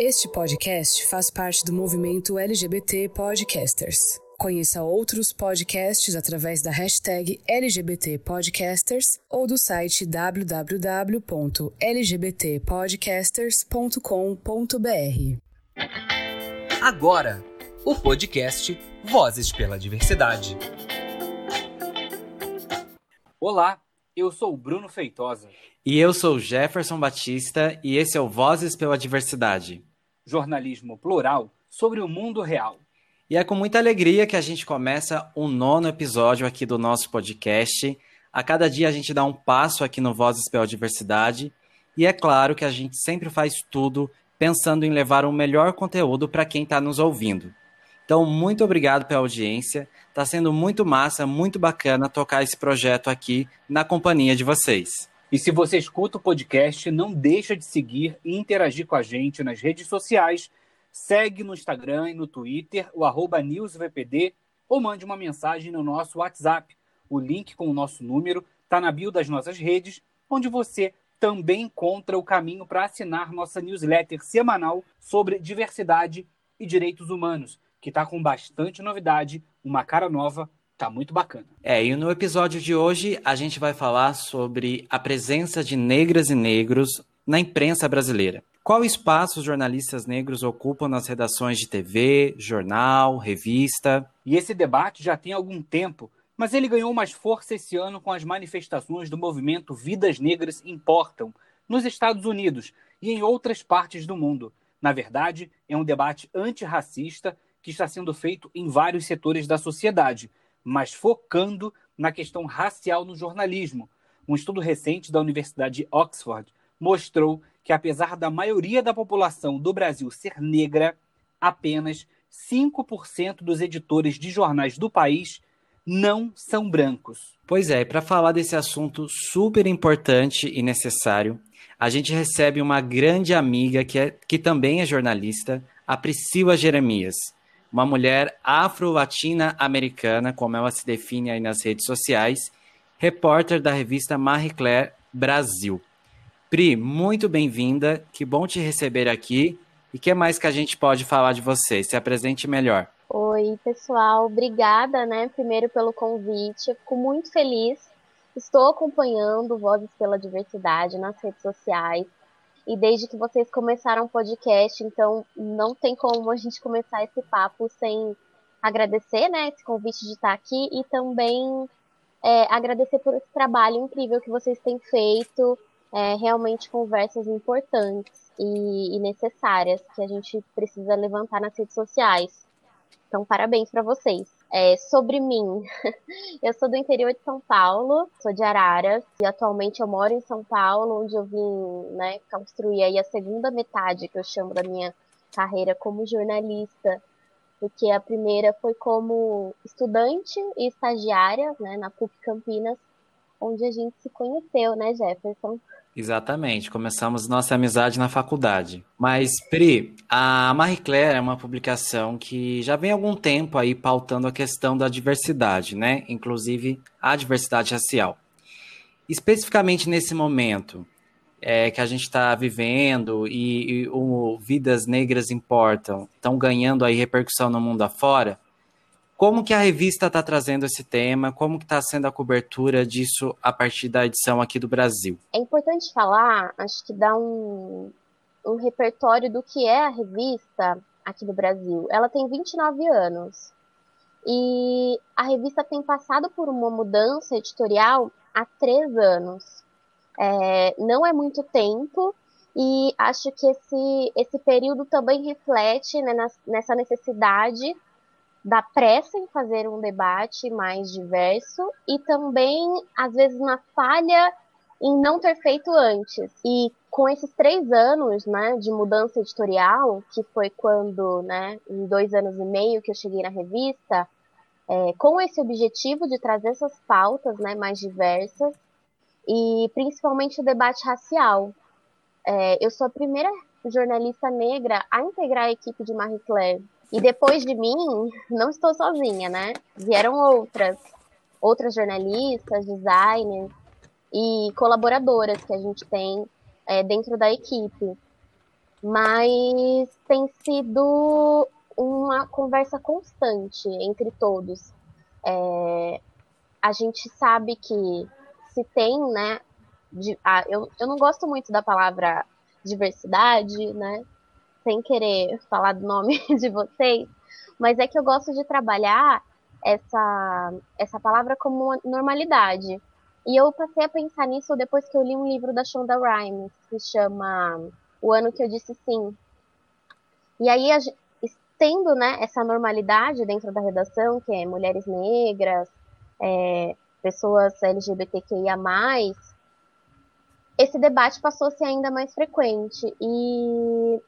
Este podcast faz parte do movimento LGBT Podcasters. Conheça outros podcasts através da hashtag LGBT Podcasters ou do site www.lgbtpodcasters.com.br. Agora, o podcast Vozes pela Diversidade. Olá, eu sou o Bruno Feitosa. E eu sou Jefferson Batista e esse é o Vozes pela Diversidade. Jornalismo plural sobre o mundo real. E é com muita alegria que a gente começa o nono episódio aqui do nosso podcast. A cada dia a gente dá um passo aqui no Vozes pela Diversidade. E é claro que a gente sempre faz tudo pensando em levar o melhor conteúdo para quem está nos ouvindo. Então, muito obrigado pela audiência. Está sendo muito massa, muito bacana tocar esse projeto aqui na companhia de vocês. E se você escuta o podcast, não deixa de seguir e interagir com a gente nas redes sociais Segue no Instagram e no Twitter o arroba newsvpd ou mande uma mensagem no nosso WhatsApp. O link com o nosso número está na bio das nossas redes, onde você também encontra o caminho para assinar nossa newsletter semanal sobre diversidade e direitos humanos, que está com bastante novidade, uma cara nova, tá muito bacana. É, e no episódio de hoje a gente vai falar sobre a presença de negras e negros na imprensa brasileira. Qual espaço os jornalistas negros ocupam nas redações de TV, jornal, revista? E esse debate já tem algum tempo, mas ele ganhou mais força esse ano com as manifestações do movimento Vidas Negras Importam, nos Estados Unidos e em outras partes do mundo. Na verdade, é um debate antirracista que está sendo feito em vários setores da sociedade, mas focando na questão racial no jornalismo. Um estudo recente da Universidade de Oxford mostrou que, apesar da maioria da população do Brasil ser negra, apenas 5% dos editores de jornais do país não são brancos. Pois é, para falar desse assunto super importante e necessário, a gente recebe uma grande amiga que, é, que também é jornalista, a Priscila Jeremias, uma mulher afro-latina americana, como ela se define aí nas redes sociais, repórter da revista Marie Claire Brasil. Pri, muito bem-vinda. Que bom te receber aqui. E que mais que a gente pode falar de você? Se apresente melhor. Oi, pessoal. Obrigada, né, primeiro pelo convite. Fico muito feliz. Estou acompanhando Vozes pela Diversidade nas redes sociais. E desde que vocês começaram o podcast, então não tem como a gente começar esse papo sem agradecer, né, esse convite de estar aqui e também é, agradecer por esse trabalho incrível que vocês têm feito é, realmente conversas importantes e, e, necessárias que a gente precisa levantar nas redes sociais. Então, parabéns para vocês. É, sobre mim, eu sou do interior de São Paulo, sou de Araras e atualmente eu moro em São Paulo, onde eu vim né, construir aí a segunda metade que eu chamo da minha carreira como jornalista, porque a primeira foi como estudante e estagiária né, na PUC Campinas, onde a gente se conheceu, né, Jefferson? Exatamente, começamos nossa amizade na faculdade. Mas, Pri, a Marie Claire é uma publicação que já vem há algum tempo aí pautando a questão da diversidade, né? Inclusive a diversidade racial. Especificamente nesse momento é, que a gente está vivendo e, e o Vidas Negras Importam, estão ganhando aí repercussão no mundo afora, como que a revista está trazendo esse tema? Como que está sendo a cobertura disso a partir da edição aqui do Brasil? É importante falar, acho que dá um, um repertório do que é a revista aqui do Brasil. Ela tem 29 anos. E a revista tem passado por uma mudança editorial há três anos. É, não é muito tempo, e acho que esse, esse período também reflete né, nessa necessidade da pressa em fazer um debate mais diverso e também, às vezes, uma falha em não ter feito antes. E com esses três anos né, de mudança editorial, que foi quando, né, em dois anos e meio que eu cheguei na revista, é, com esse objetivo de trazer essas pautas né, mais diversas e principalmente o debate racial. É, eu sou a primeira jornalista negra a integrar a equipe de Marie Claire e depois de mim, não estou sozinha, né? Vieram outras, outras jornalistas, designers e colaboradoras que a gente tem é, dentro da equipe. mas tem sido uma conversa constante entre todos. É, a gente sabe que se tem, né? De, ah, eu, eu não gosto muito da palavra diversidade, né? Sem querer falar do nome de vocês, mas é que eu gosto de trabalhar essa, essa palavra como normalidade. E eu passei a pensar nisso depois que eu li um livro da Shonda Rhimes, que chama O Ano Que Eu Disse Sim. E aí, tendo né, essa normalidade dentro da redação, que é mulheres negras, é, pessoas LGBTQIA+, esse debate passou a ser ainda mais frequente. E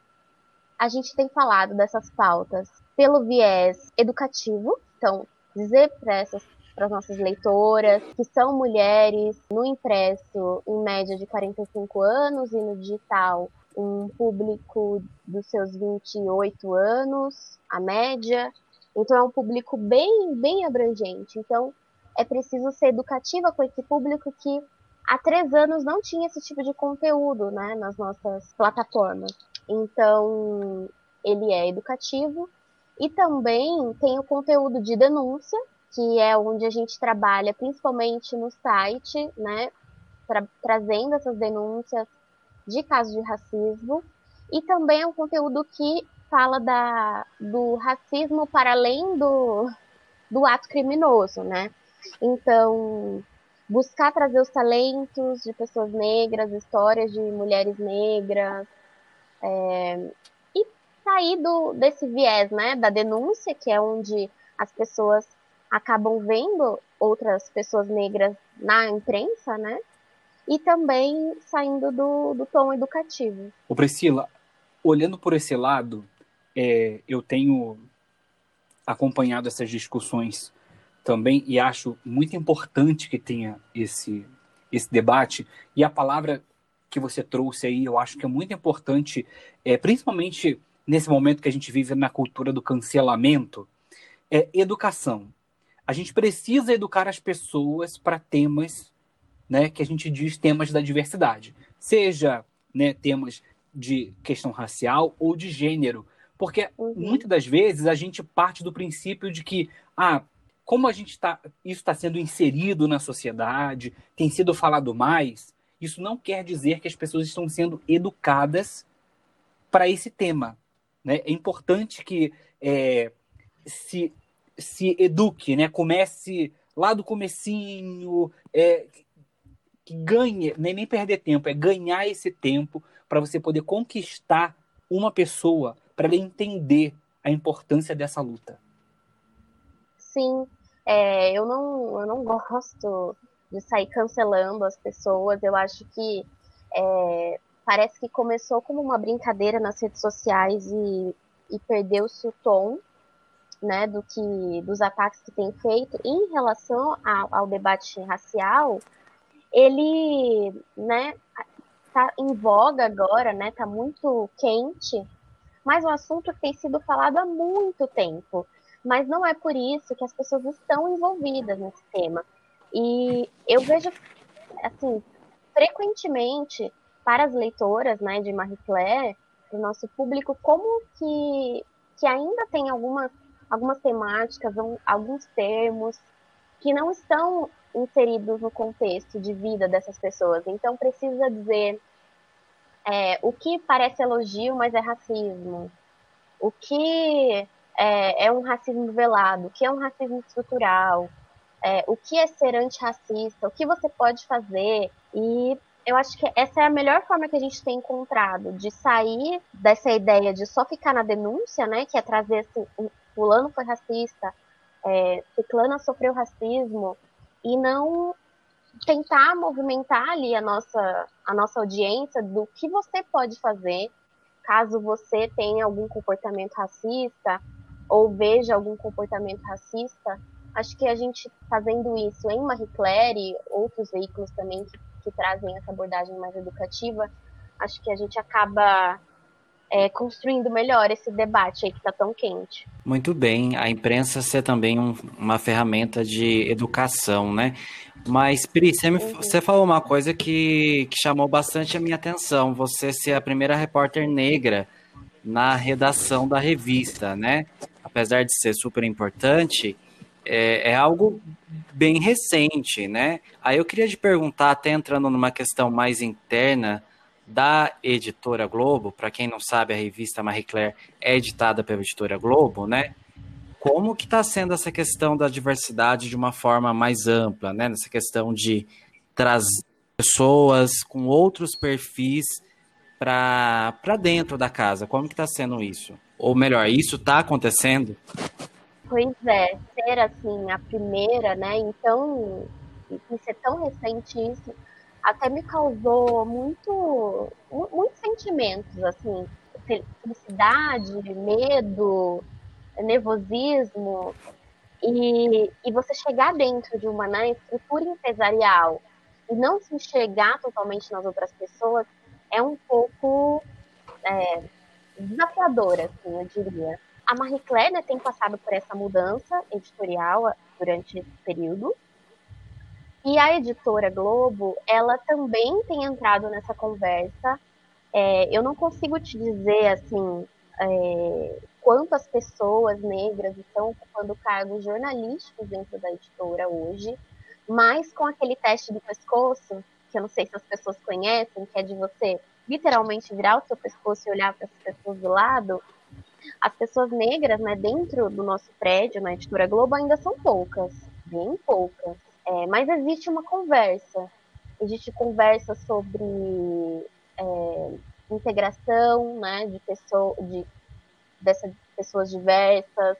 a gente tem falado dessas pautas pelo viés educativo, então dizer para essas para as nossas leitoras, que são mulheres no impresso em média de 45 anos e no digital um público dos seus 28 anos, a média. Então é um público bem, bem abrangente. Então é preciso ser educativa com esse público que há três anos não tinha esse tipo de conteúdo né, nas nossas plataformas. Então ele é educativo e também tem o conteúdo de denúncia, que é onde a gente trabalha principalmente no site, né, tra trazendo essas denúncias de casos de racismo, e também é um conteúdo que fala da, do racismo para além do, do ato criminoso, né? Então, buscar trazer os talentos de pessoas negras, histórias de mulheres negras, é, e sair do, desse viés, né, da denúncia, que é onde as pessoas acabam vendo outras pessoas negras na imprensa, né? E também saindo do, do tom educativo. Ô Priscila, olhando por esse lado, é, eu tenho acompanhado essas discussões também e acho muito importante que tenha esse, esse debate. E a palavra que você trouxe aí, eu acho que é muito importante, é, principalmente nesse momento que a gente vive na cultura do cancelamento, é educação. A gente precisa educar as pessoas para temas, né, que a gente diz temas da diversidade, seja né, temas de questão racial ou de gênero, porque uhum. muitas das vezes a gente parte do princípio de que, ah, como a gente está, isso está sendo inserido na sociedade, tem sido falado mais, isso não quer dizer que as pessoas estão sendo educadas para esse tema. Né? É importante que é, se se eduque, né? Comece lá do comecinho, é, que ganhe, nem, nem perder tempo, é ganhar esse tempo para você poder conquistar uma pessoa, para ela entender a importância dessa luta. Sim, é, eu, não, eu não gosto de sair cancelando as pessoas. Eu acho que é, parece que começou como uma brincadeira nas redes sociais e, e perdeu-se o tom né, do que dos ataques que tem feito em relação ao, ao debate racial, ele, né, tá em voga agora, né, tá muito quente, mas um assunto que tem sido falado há muito tempo. Mas não é por isso que as pessoas estão envolvidas nesse tema. E eu vejo, assim, frequentemente para as leitoras, né, de Marie Claire, o nosso público, como que, que ainda tem algumas algumas temáticas, alguns termos que não estão inseridos no contexto de vida dessas pessoas. Então, precisa dizer é, o que parece elogio, mas é racismo. O que é, é um racismo velado, o que é um racismo estrutural, é, o que é ser antirracista, o que você pode fazer. E eu acho que essa é a melhor forma que a gente tem encontrado de sair dessa ideia de só ficar na denúncia, né? Que é trazer assim, fulano foi racista, é, ciclana sofreu racismo, e não tentar movimentar ali a nossa, a nossa audiência do que você pode fazer caso você tenha algum comportamento racista ou veja algum comportamento racista. Acho que a gente fazendo isso em Marie Claire e outros veículos também que, que trazem essa abordagem mais educativa, acho que a gente acaba é, construindo melhor esse debate aí que está tão quente. Muito bem, a imprensa ser também um, uma ferramenta de educação, né? Mas, Pri, você, me, uhum. você falou uma coisa que, que chamou bastante a minha atenção, você ser a primeira repórter negra na redação da revista, né? Apesar de ser super importante, é, é, algo bem recente, né? Aí eu queria te perguntar, até entrando numa questão mais interna da editora Globo, para quem não sabe, a revista Marie Claire é editada pela editora Globo, né? Como que está sendo essa questão da diversidade de uma forma mais ampla, né? Nessa questão de trazer pessoas com outros perfis para dentro da casa. Como que está sendo isso? Ou melhor, isso está acontecendo? Pois é, ser assim a primeira, né? Então, e ser tão recente isso, até me causou muito, muitos sentimentos, assim, felicidade, medo, nervosismo. E, e você chegar dentro de uma né, estrutura empresarial e não se enxergar totalmente nas outras pessoas é um pouco é, desafiador, assim, eu diria. A Marie Claire né, tem passado por essa mudança editorial durante esse período, e a editora Globo, ela também tem entrado nessa conversa. É, eu não consigo te dizer, assim, é, quantas pessoas negras estão ocupando cargos jornalísticos dentro da editora hoje, mas com aquele teste do pescoço, que eu não sei se as pessoas conhecem, que é de você literalmente virar o seu pescoço e olhar para as pessoas do lado, as pessoas negras, né, dentro do nosso prédio, na editora Globo, ainda são poucas, bem poucas. É, mas existe uma conversa. Existe conversa sobre é, integração né, de, pessoa, de dessas pessoas diversas.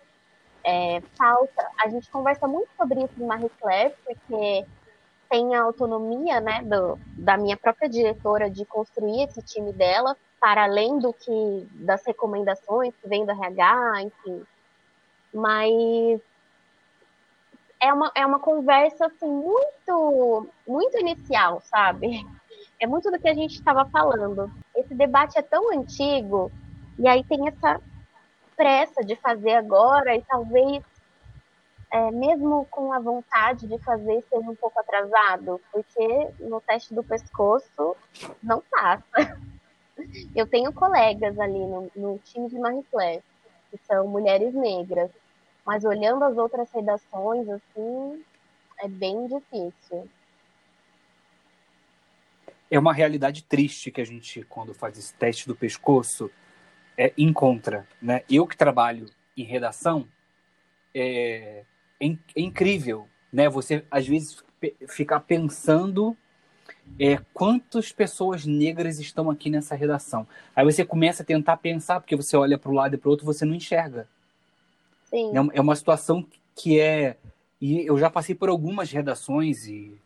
É, falta. A gente conversa muito sobre isso em Marie Claire, porque tem a autonomia né, do, da minha própria diretora de construir esse time dela, para além do que das recomendações que vem do RH, enfim. Mas é uma, é uma conversa assim muito muito inicial, sabe? É muito do que a gente estava falando. Esse debate é tão antigo e aí tem essa pressa de fazer agora e talvez é, mesmo com a vontade de fazer seja um pouco atrasado, porque no teste do pescoço não passa. Eu tenho colegas ali no, no time de Claire, que são mulheres negras. Mas olhando as outras redações, assim, é bem difícil. É uma realidade triste que a gente, quando faz esse teste do pescoço, é, encontra. Né? Eu que trabalho em redação, é, é, é incrível. Né? Você, às vezes, ficar pensando é, quantas pessoas negras estão aqui nessa redação. Aí você começa a tentar pensar, porque você olha para um lado e para o outro, você não enxerga. Sim. É, é uma situação que é. E eu já passei por algumas redações e,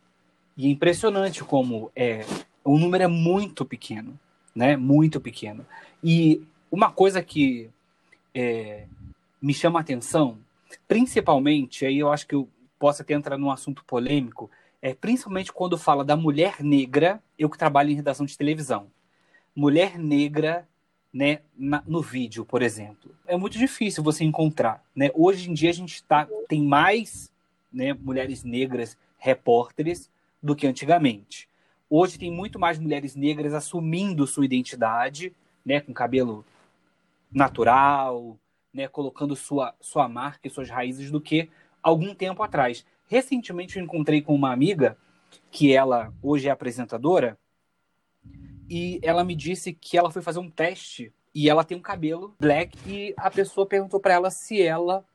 e é impressionante como é, o número é muito pequeno, né? Muito pequeno. E uma coisa que é, me chama a atenção, principalmente, aí eu acho que eu posso até entrar num assunto polêmico, é principalmente quando fala da mulher negra, eu que trabalho em redação de televisão. Mulher negra né, na, no vídeo, por exemplo. É muito difícil você encontrar. Né? Hoje em dia a gente tá, tem mais né, mulheres negras repórteres do que antigamente. Hoje tem muito mais mulheres negras assumindo sua identidade, né, com cabelo natural, né, colocando sua, sua marca e suas raízes do que algum tempo atrás. Recentemente eu encontrei com uma amiga que ela hoje é apresentadora e ela me disse que ela foi fazer um teste e ela tem um cabelo black e a pessoa perguntou para ela se ela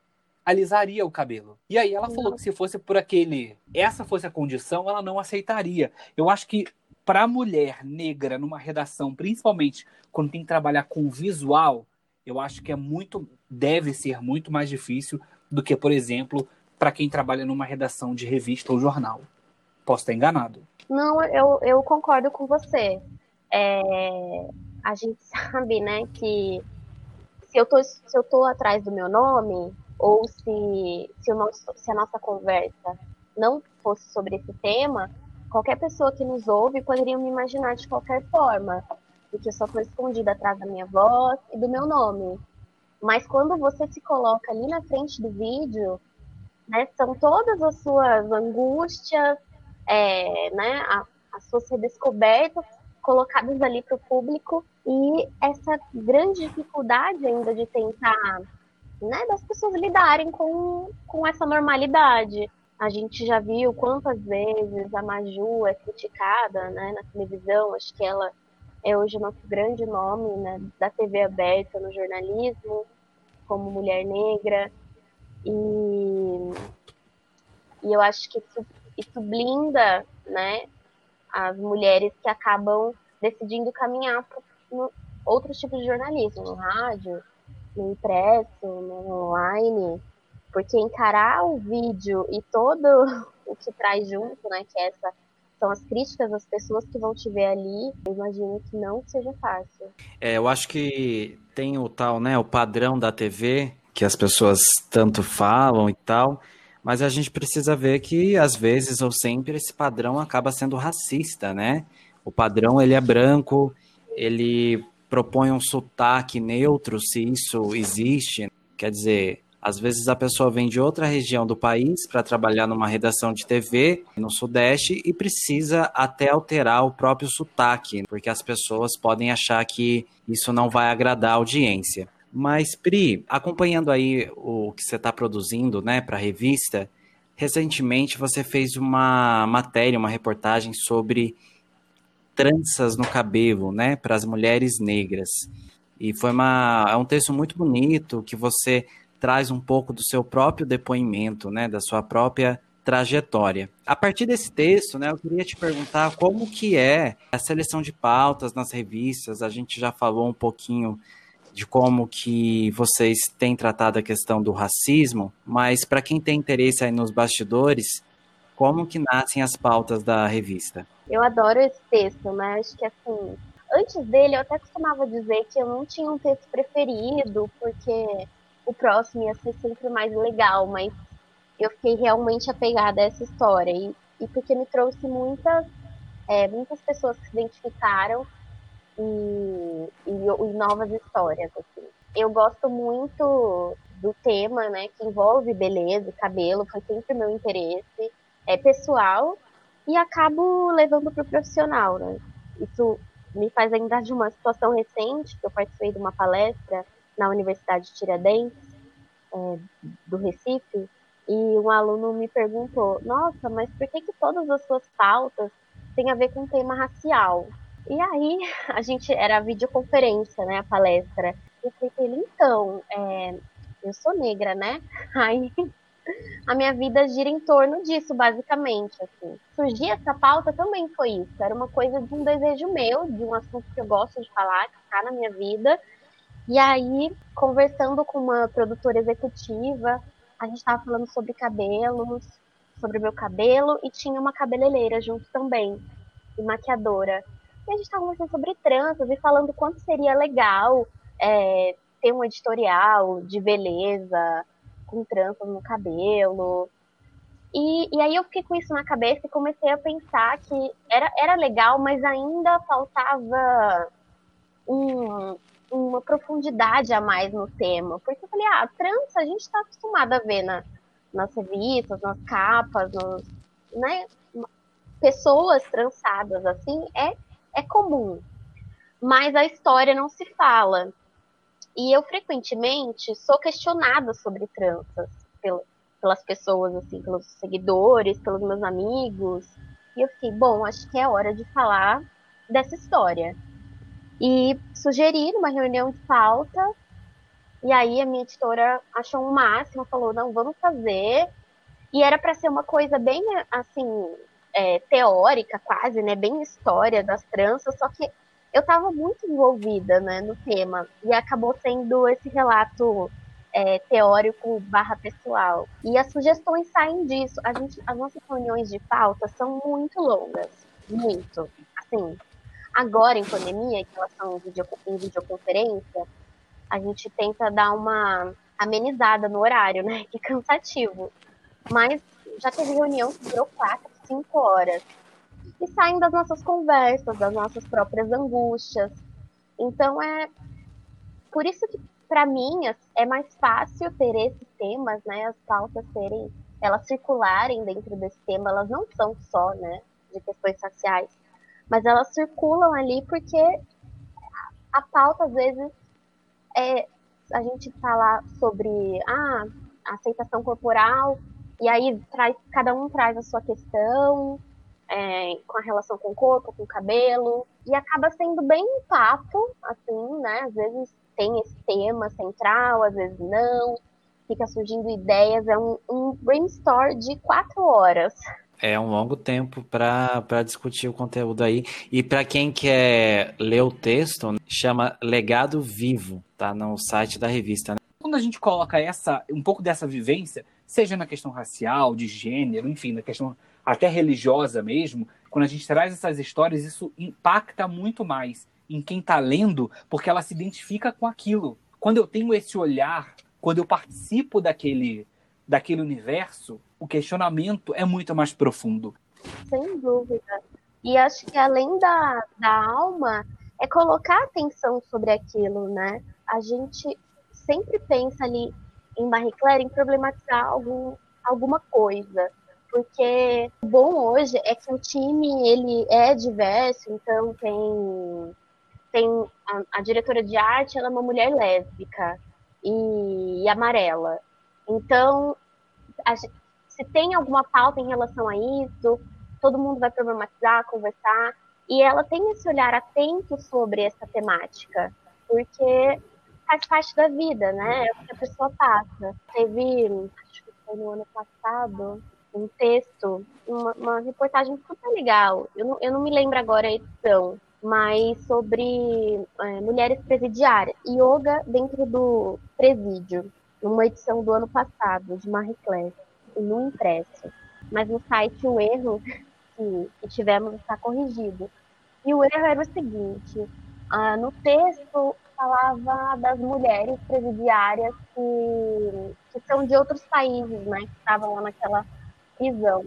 alisaria o cabelo. E aí ela falou que se fosse por aquele, essa fosse a condição, ela não aceitaria. Eu acho que para mulher negra numa redação, principalmente quando tem que trabalhar com visual, eu acho que é muito deve ser muito mais difícil do que, por exemplo, para quem trabalha numa redação de revista ou jornal. Posso estar enganado. Não, eu, eu concordo com você é, a gente sabe, né, que se eu tô, se eu tô atrás do meu nome, ou se, se, nosso, se a nossa conversa não fosse sobre esse tema, qualquer pessoa que nos ouve poderia me imaginar de qualquer forma. porque eu só estou escondida atrás da minha voz e do meu nome. Mas quando você se coloca ali na frente do vídeo, né, são todas as suas angústias, é, né, as suas redescobertas colocadas ali para o público e essa grande dificuldade ainda de tentar, né, das pessoas lidarem com, com essa normalidade. A gente já viu quantas vezes a Maju é criticada né, na televisão, acho que ela é hoje o nosso grande nome né, da TV aberta no jornalismo, como mulher negra. E, e eu acho que isso, isso blinda né, as mulheres que acabam decidindo caminhar para outros tipos de jornalismo, no rádio, no impresso, no online, porque encarar o vídeo e todo o que traz junto, né, que é essa são as críticas das pessoas que vão te ver ali, eu imagino que não seja fácil. É, eu acho que tem o tal, né, o padrão da TV, que as pessoas tanto falam e tal, mas a gente precisa ver que às vezes ou sempre esse padrão acaba sendo racista, né? O padrão ele é branco, ele propõe um sotaque neutro, se isso existe. Quer dizer, às vezes a pessoa vem de outra região do país para trabalhar numa redação de TV no Sudeste e precisa até alterar o próprio sotaque, porque as pessoas podem achar que isso não vai agradar a audiência. Mas, Pri, acompanhando aí o que você está produzindo né, para a revista, recentemente você fez uma matéria, uma reportagem sobre tranças no cabelo, né, para as mulheres negras. E foi uma, é um texto muito bonito que você traz um pouco do seu próprio depoimento, né, da sua própria trajetória. A partir desse texto, né, eu queria te perguntar como que é a seleção de pautas nas revistas. A gente já falou um pouquinho de como que vocês têm tratado a questão do racismo, mas para quem tem interesse aí nos bastidores, como que nascem as pautas da revista? Eu adoro esse texto, né? Acho que assim, antes dele eu até costumava dizer que eu não tinha um texto preferido, porque o próximo ia ser sempre mais legal, mas eu fiquei realmente apegada a essa história. E, e porque me trouxe muitas, é, muitas pessoas que se identificaram e, e, e, novas histórias. Assim. Eu gosto muito do tema, né, que envolve beleza e cabelo, foi sempre meu interesse é, pessoal e acabo levando para o profissional. Né? Isso me faz lembrar de uma situação recente, que eu participei de uma palestra na Universidade de Tiradentes, é, do Recife, e um aluno me perguntou: Nossa, mas por que, que todas as suas pautas têm a ver com tema racial? E aí, a gente era videoconferência, né, a palestra. Eu falei ele: Então, é, eu sou negra, né? Aí a minha vida gira em torno disso, basicamente. Assim. Surgir essa pauta também foi isso. Era uma coisa de um desejo meu, de um assunto que eu gosto de falar, que está na minha vida. E aí, conversando com uma produtora executiva, a gente estava falando sobre cabelos, sobre o meu cabelo, e tinha uma cabeleireira junto também, e maquiadora. E a gente estava conversando sobre tranças e falando quanto seria legal é, ter um editorial de beleza, com tranças no cabelo. E, e aí eu fiquei com isso na cabeça e comecei a pensar que era, era legal, mas ainda faltava um, uma profundidade a mais no tema. Porque eu falei, ah, trança a gente está acostumado a ver na, nas revistas, nas capas, nos, né? Pessoas trançadas assim é, é comum. Mas a história não se fala. E eu frequentemente sou questionada sobre tranças pelas pessoas, assim, pelos seguidores, pelos meus amigos. E eu fiquei, bom, acho que é hora de falar dessa história. E sugeri numa reunião de pauta, e aí a minha editora achou um máximo, falou, não, vamos fazer. E era para ser uma coisa bem, assim, é, teórica quase, né, bem história das tranças, só que eu estava muito envolvida, né, no tema, e acabou sendo esse relato é, teórico barra pessoal. E as sugestões saem disso. A gente, as nossas reuniões de pauta são muito longas, muito. Assim, Agora, em pandemia, que elas são em, video, em videoconferência, a gente tenta dar uma amenizada no horário, né? Que é cansativo. Mas já teve reunião que durou quatro, cinco horas. E saem das nossas conversas, das nossas próprias angústias. Então é por isso que para mim é mais fácil ter esses temas, né, as pautas serem elas circularem dentro desse tema, elas não são só, né, de questões raciais, mas elas circulam ali porque a pauta às vezes é a gente falar sobre ah, aceitação corporal e aí traz, cada um traz a sua questão é, com a relação com o corpo, com o cabelo, e acaba sendo bem um papo, assim, né? Às vezes tem esse tema central, às vezes não, fica surgindo ideias, é um, um brainstorm de quatro horas. É um longo tempo para discutir o conteúdo aí. E para quem quer ler o texto, chama Legado Vivo, tá no site da revista. Né? Quando a gente coloca essa um pouco dessa vivência, seja na questão racial, de gênero, enfim, na questão até religiosa mesmo, quando a gente traz essas histórias, isso impacta muito mais em quem está lendo, porque ela se identifica com aquilo. Quando eu tenho esse olhar, quando eu participo daquele, daquele universo, o questionamento é muito mais profundo. Sem dúvida. E acho que além da, da alma, é colocar atenção sobre aquilo, né? A gente sempre pensa ali em Marie Claire em problematizar algum, alguma coisa porque o bom hoje é que o time ele é diverso, então tem tem a, a diretora de arte, ela é uma mulher lésbica e, e amarela. Então, a, se tem alguma pauta em relação a isso, todo mundo vai problematizar, conversar, e ela tem esse olhar atento sobre essa temática, porque faz parte da vida, né? É o que a pessoa passa. Teve, acho que foi no ano passado, um texto, uma, uma reportagem super legal. Eu não, eu não me lembro agora a edição, mas sobre é, mulheres presidiárias, yoga dentro do presídio, numa edição do ano passado, de Marie Claire, no impresso. Mas no site o erro que, que tivemos está corrigido. E o erro era o seguinte: ah, no texto falava das mulheres presidiárias que, que são de outros países, né, que estavam lá naquela prisão.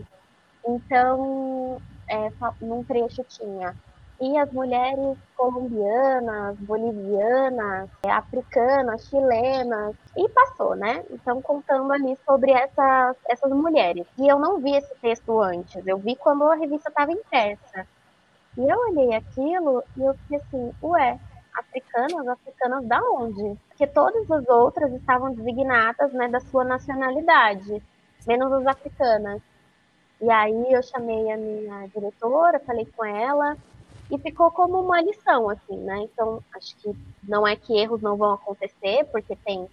Então, é, num trecho tinha e as mulheres colombianas, bolivianas, africanas, chilenas, e passou, né? Então, contando ali sobre essas, essas mulheres. E eu não vi esse texto antes, eu vi quando a revista estava impressa. E eu olhei aquilo e eu fiquei assim, ué, africanas, africanas da onde? Porque todas as outras estavam designadas, né, da sua nacionalidade, menos as africanas. E aí eu chamei a minha diretora, falei com ela, e ficou como uma lição, assim, né? Então, acho que não é que erros não vão acontecer, porque tem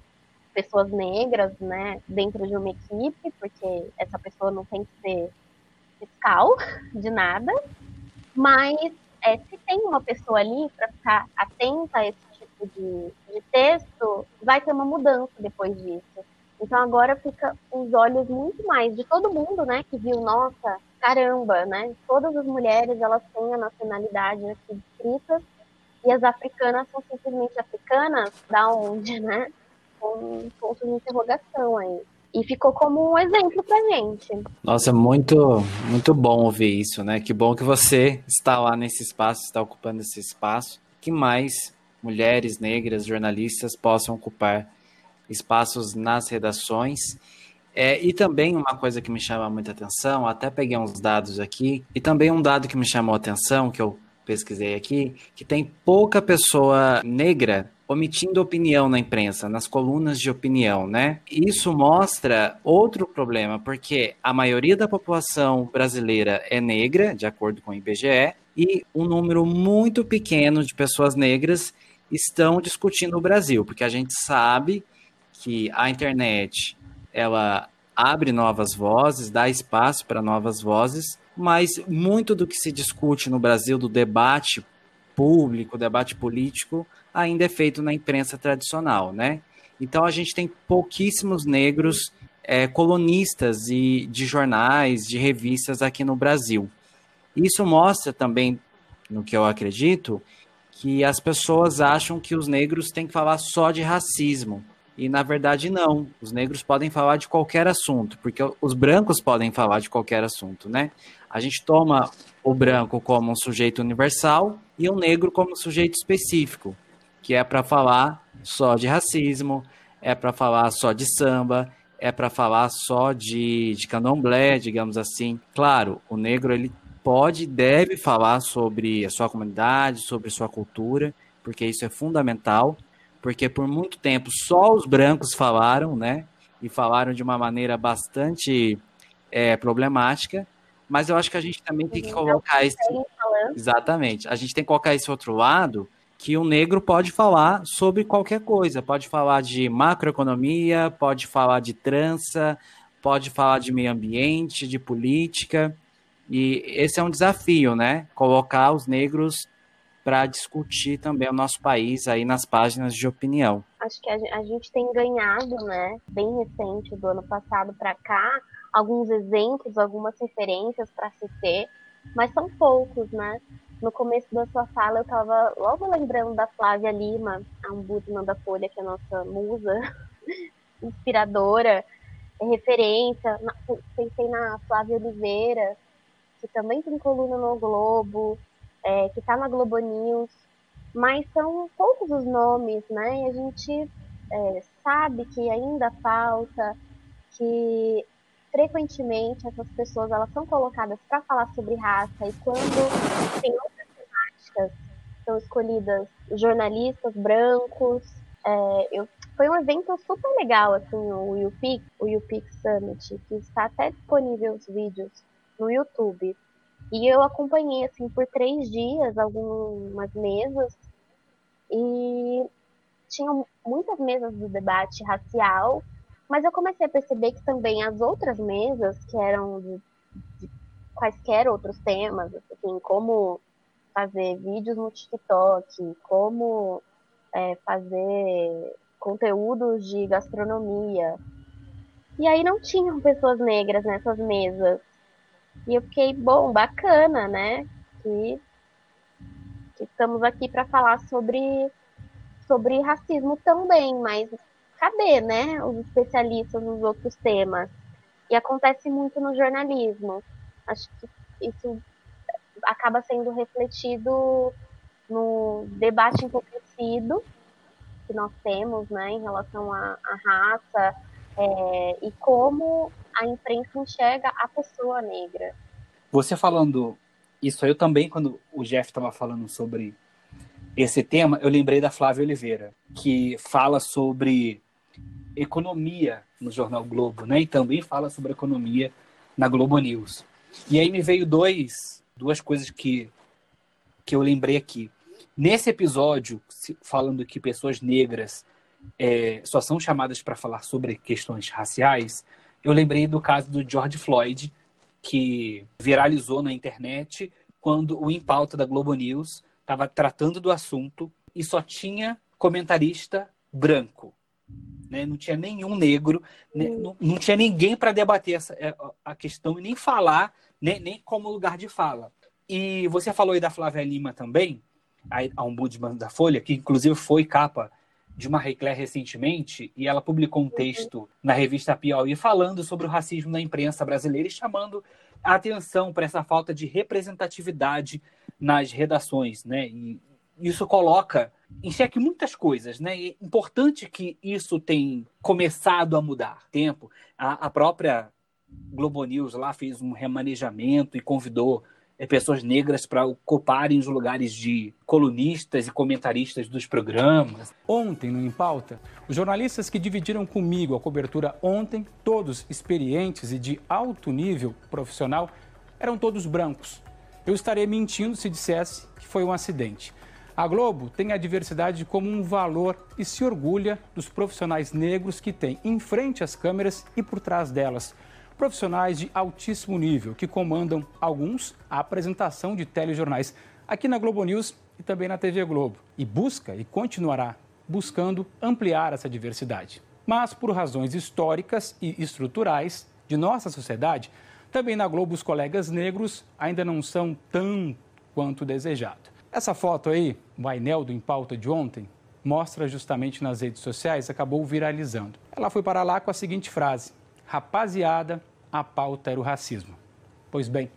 pessoas negras, né, dentro de uma equipe, porque essa pessoa não tem que ser fiscal de nada, mas é, se tem uma pessoa ali para ficar atenta a esse tipo de, de texto, vai ter uma mudança depois disso. Então agora fica os olhos muito mais de todo mundo, né, que viu, nossa, caramba, né? Todas as mulheres elas têm a nacionalidade aqui descrita e as africanas são simplesmente africanas da onde, né? Com um ponto de interrogação aí. E ficou como um exemplo pra gente. Nossa, muito, muito bom ouvir isso, né? Que bom que você está lá nesse espaço, está ocupando esse espaço. Que mais mulheres negras, jornalistas possam ocupar espaços nas redações é, e também uma coisa que me chama muita atenção, até peguei uns dados aqui, e também um dado que me chamou a atenção, que eu pesquisei aqui, que tem pouca pessoa negra omitindo opinião na imprensa, nas colunas de opinião, né? Isso mostra outro problema, porque a maioria da população brasileira é negra, de acordo com o IBGE, e um número muito pequeno de pessoas negras estão discutindo o Brasil, porque a gente sabe que a internet ela abre novas vozes, dá espaço para novas vozes, mas muito do que se discute no Brasil do debate público, debate político, ainda é feito na imprensa tradicional, né? Então a gente tem pouquíssimos negros é, colonistas e de jornais, de revistas aqui no Brasil. Isso mostra também, no que eu acredito, que as pessoas acham que os negros têm que falar só de racismo. E na verdade não. Os negros podem falar de qualquer assunto, porque os brancos podem falar de qualquer assunto, né? A gente toma o branco como um sujeito universal e o negro como um sujeito específico. Que é para falar só de racismo, é para falar só de samba, é para falar só de, de candomblé, digamos assim. Claro, o negro ele pode, deve falar sobre a sua comunidade, sobre sua cultura, porque isso é fundamental, porque por muito tempo só os brancos falaram, né? E falaram de uma maneira bastante é, problemática, mas eu acho que a gente também tem que colocar esse. Exatamente. A gente tem que colocar esse outro lado que o negro pode falar sobre qualquer coisa. Pode falar de macroeconomia, pode falar de trança, pode falar de meio ambiente, de política. E esse é um desafio, né? Colocar os negros para discutir também o nosso país aí nas páginas de opinião. Acho que a gente tem ganhado, né, bem recente do ano passado para cá, alguns exemplos, algumas referências para se ter, mas são poucos, né? No começo da sua fala, eu estava logo lembrando da Flávia Lima, a ombudsman da Folha, que é a nossa musa inspiradora, é referência. Pensei na Flávia Oliveira, que também tem coluna no Globo, é, que está na Globo News, mas são poucos os nomes, né? E a gente é, sabe que ainda falta, que frequentemente essas pessoas elas são colocadas para falar sobre raça e quando tem outras temáticas são escolhidas jornalistas brancos. É, eu, foi um evento super legal, assim, o YouPix, o YouPix Summit, que está até disponível os vídeos no YouTube. E eu acompanhei, assim, por três dias algumas mesas e tinham muitas mesas do debate racial mas eu comecei a perceber que também as outras mesas, que eram de, de quaisquer outros temas, assim, como fazer vídeos no TikTok, como é, fazer conteúdos de gastronomia. E aí não tinham pessoas negras nessas mesas. E eu fiquei, bom, bacana, né? Que, que estamos aqui para falar sobre, sobre racismo também, mas cadê, né, os especialistas nos outros temas? E acontece muito no jornalismo. Acho que isso acaba sendo refletido no debate empobrecido que nós temos, né, em relação à, à raça é, e como a imprensa enxerga a pessoa negra. Você falando isso eu também, quando o Jeff estava falando sobre esse tema, eu lembrei da Flávia Oliveira, que fala sobre economia no jornal Globo, né? E também fala sobre economia na Globo News. E aí me veio dois, duas coisas que, que eu lembrei aqui. Nesse episódio, falando que pessoas negras é, só são chamadas para falar sobre questões raciais, eu lembrei do caso do George Floyd, que viralizou na internet quando o Em da Globo News estava tratando do assunto e só tinha comentarista branco né? não tinha nenhum negro, né? não, não, tinha ninguém para debater essa, é, a questão e nem falar, né? nem como lugar de fala. E você falou aí da Flávia Lima também, a, a ombudsman da Folha, que inclusive foi capa de uma Reclé recentemente, e ela publicou um uhum. texto na revista Piauí falando sobre o racismo na imprensa brasileira e chamando a atenção para essa falta de representatividade nas redações, né? E isso coloca em xeque muitas coisas, né? É importante que isso tenha começado a mudar. Tempo, a, a própria Globo News lá fez um remanejamento e convidou é, pessoas negras para ocuparem os lugares de colunistas e comentaristas dos programas. Ontem, no Em Pauta, os jornalistas que dividiram comigo a cobertura ontem, todos experientes e de alto nível profissional, eram todos brancos. Eu estaria mentindo se dissesse que foi um acidente. A Globo tem a diversidade como um valor e se orgulha dos profissionais negros que tem em frente às câmeras e por trás delas. Profissionais de altíssimo nível que comandam alguns a apresentação de telejornais aqui na Globo News e também na TV Globo. E busca e continuará buscando ampliar essa diversidade. Mas por razões históricas e estruturais de nossa sociedade, também na Globo os colegas negros ainda não são tão quanto desejado. Essa foto aí, o painel do Em Pauta de ontem, mostra justamente nas redes sociais, acabou viralizando. Ela foi para lá com a seguinte frase: Rapaziada, a pauta era o racismo. Pois bem,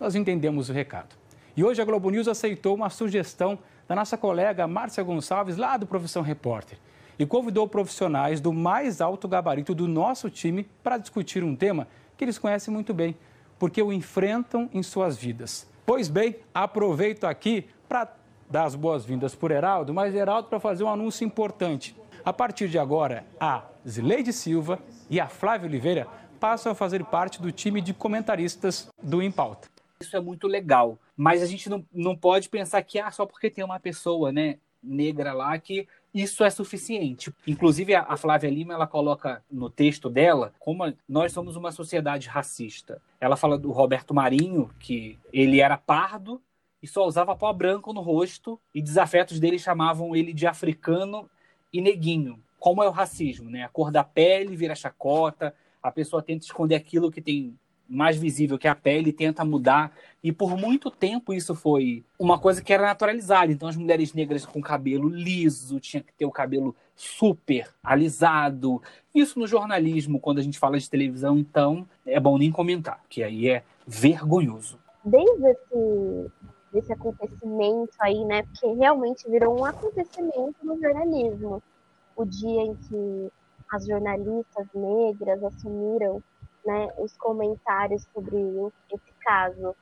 nós entendemos o recado. E hoje a Globo News aceitou uma sugestão da nossa colega Márcia Gonçalves, lá do Profissão Repórter, e convidou profissionais do mais alto gabarito do nosso time para discutir um tema que eles conhecem muito bem, porque o enfrentam em suas vidas. Pois bem, aproveito aqui para dar as boas-vindas por Heraldo, mas Heraldo para fazer um anúncio importante. A partir de agora, a Zileide Silva e a Flávia Oliveira passam a fazer parte do time de comentaristas do Impauta. Isso é muito legal, mas a gente não, não pode pensar que ah, só porque tem uma pessoa né, negra lá que isso é suficiente. Inclusive, a Flávia Lima ela coloca no texto dela como nós somos uma sociedade racista. Ela fala do Roberto Marinho, que ele era pardo e só usava pó branco no rosto, e desafetos dele chamavam ele de africano e neguinho. Como é o racismo, né? A cor da pele vira chacota, a pessoa tenta esconder aquilo que tem mais visível que a pele tenta mudar e por muito tempo isso foi uma coisa que era naturalizada então as mulheres negras com cabelo liso tinha que ter o cabelo super alisado isso no jornalismo quando a gente fala de televisão então é bom nem comentar que aí é vergonhoso desde esse desse acontecimento aí né porque realmente virou um acontecimento no jornalismo o dia em que as jornalistas negras assumiram né, os comentários sobre esse caso.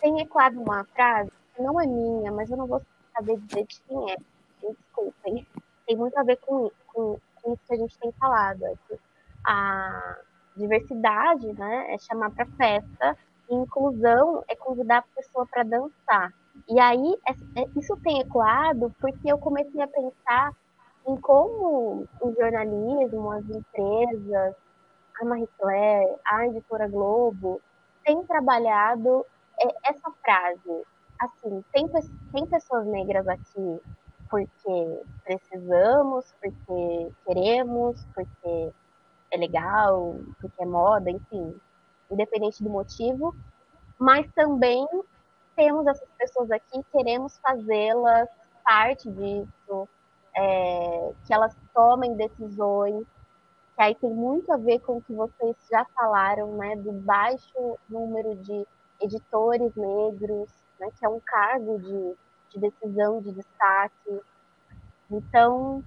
Tem ecoado uma frase, que não é minha, mas eu não vou saber dizer de quem é, desculpem. Tem muito a ver com, com, com isso que a gente tem falado. É a diversidade né, é chamar para festa, inclusão é convidar a pessoa para dançar. E aí, é, é, isso tem ecoado porque eu comecei a pensar em como o jornalismo, as empresas, a Marie Claire, a editora Globo, têm trabalhado é, essa frase. Assim, tem, tem pessoas negras aqui porque precisamos, porque queremos, porque é legal, porque é moda, enfim, independente do motivo, mas também temos essas pessoas aqui, queremos fazê-las parte disso, é, que elas tomem decisões, que aí tem muito a ver com o que vocês já falaram, né, do baixo número de editores negros, né, que é um cargo de, de decisão, de destaque. Então,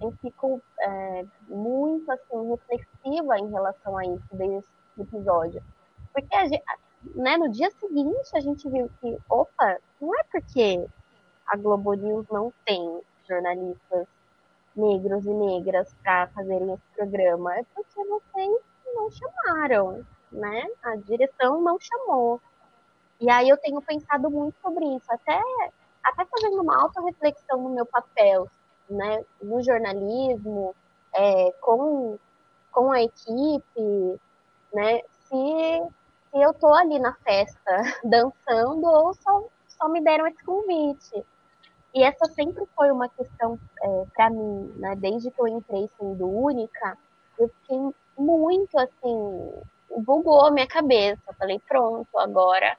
eu fico é, muito assim, reflexiva em relação a isso desde episódio. Porque gente, né, no dia seguinte a gente viu que, opa, não é porque a Globo News não tem jornalistas negros e negras para fazerem esse programa? É porque vocês não chamaram, né? A direção não chamou. E aí eu tenho pensado muito sobre isso, até, até fazendo uma auto-reflexão no meu papel, né? No jornalismo, é, com, com a equipe, né? Se, se eu tô ali na festa dançando ou só, só me deram esse convite. E essa sempre foi uma questão é, para mim, né? Desde que eu entrei sendo única, eu fiquei muito assim, bugou a minha cabeça. Eu falei, pronto, agora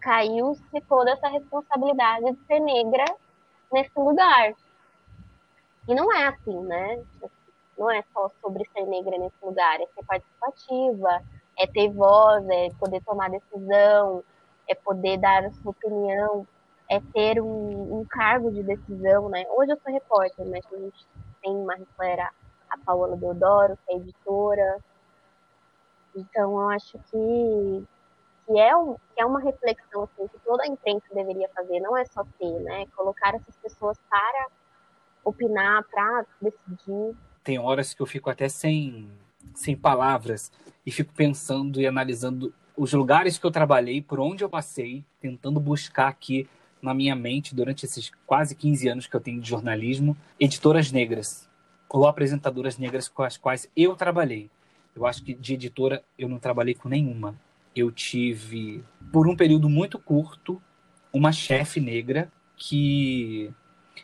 caiu-se toda essa responsabilidade de ser negra nesse lugar. E não é assim, né? Não é só sobre ser negra nesse lugar, é ser participativa, é ter voz, é poder tomar decisão, é poder dar a sua opinião é ter um, um, cargo de decisão, né? Hoje eu sou repórter, mas a gente tem uma repórter, a Paola Deodoro, que é editora. Então eu acho que, que, é, um, que é uma reflexão assim, que toda a imprensa deveria fazer, não é só ter, né? Colocar essas pessoas para opinar, para decidir. Tem horas que eu fico até sem, sem palavras e fico pensando e analisando os lugares que eu trabalhei, por onde eu passei, tentando buscar aqui na minha mente durante esses quase 15 anos que eu tenho de jornalismo, editoras negras ou apresentadoras negras com as quais eu trabalhei. Eu acho que de editora eu não trabalhei com nenhuma. Eu tive, por um período muito curto, uma chefe negra que,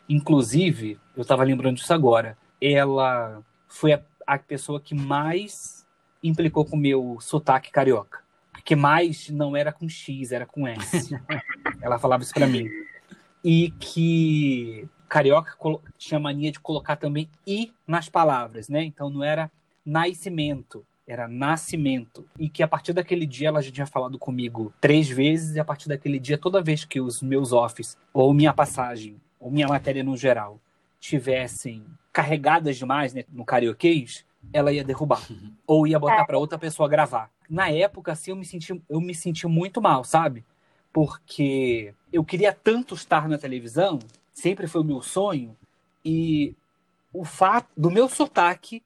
inclusive, eu estava lembrando disso agora, ela foi a, a pessoa que mais implicou com o meu sotaque carioca que mais não era com X, era com S. Ela falava isso para mim. E que carioca tinha mania de colocar também i nas palavras, né? Então não era nascimento, era nascimento. E que a partir daquele dia ela já tinha falado comigo três vezes, e a partir daquele dia, toda vez que os meus offs, ou minha passagem, ou minha matéria no geral, tivessem carregadas demais né, no carioquês, ela ia derrubar. Ou ia botar é. para outra pessoa gravar. Na época, assim, eu me senti, eu me senti muito mal, sabe? Porque eu queria tanto estar na televisão, sempre foi o meu sonho, e o fato do meu sotaque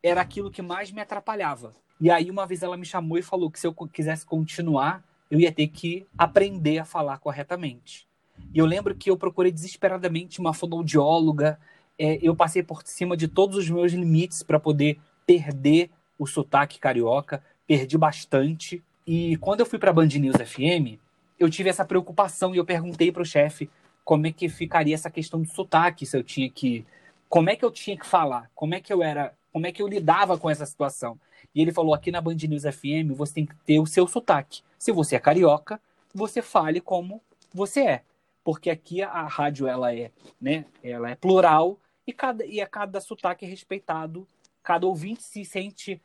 era aquilo que mais me atrapalhava. E aí, uma vez ela me chamou e falou que se eu quisesse continuar, eu ia ter que aprender a falar corretamente. E eu lembro que eu procurei desesperadamente uma fonoaudióloga, é, eu passei por cima de todos os meus limites para poder perder o sotaque carioca, perdi bastante. E quando eu fui para a Band News FM, eu tive essa preocupação e eu perguntei para o chefe como é que ficaria essa questão do sotaque, se eu tinha que, como é que eu tinha que falar, como é que eu era, como é que eu lidava com essa situação. E ele falou aqui na Band News FM você tem que ter o seu sotaque. Se você é carioca, você fale como você é, porque aqui a rádio ela é, né, ela é plural e cada e a cada sotaque é respeitado, cada ouvinte se sente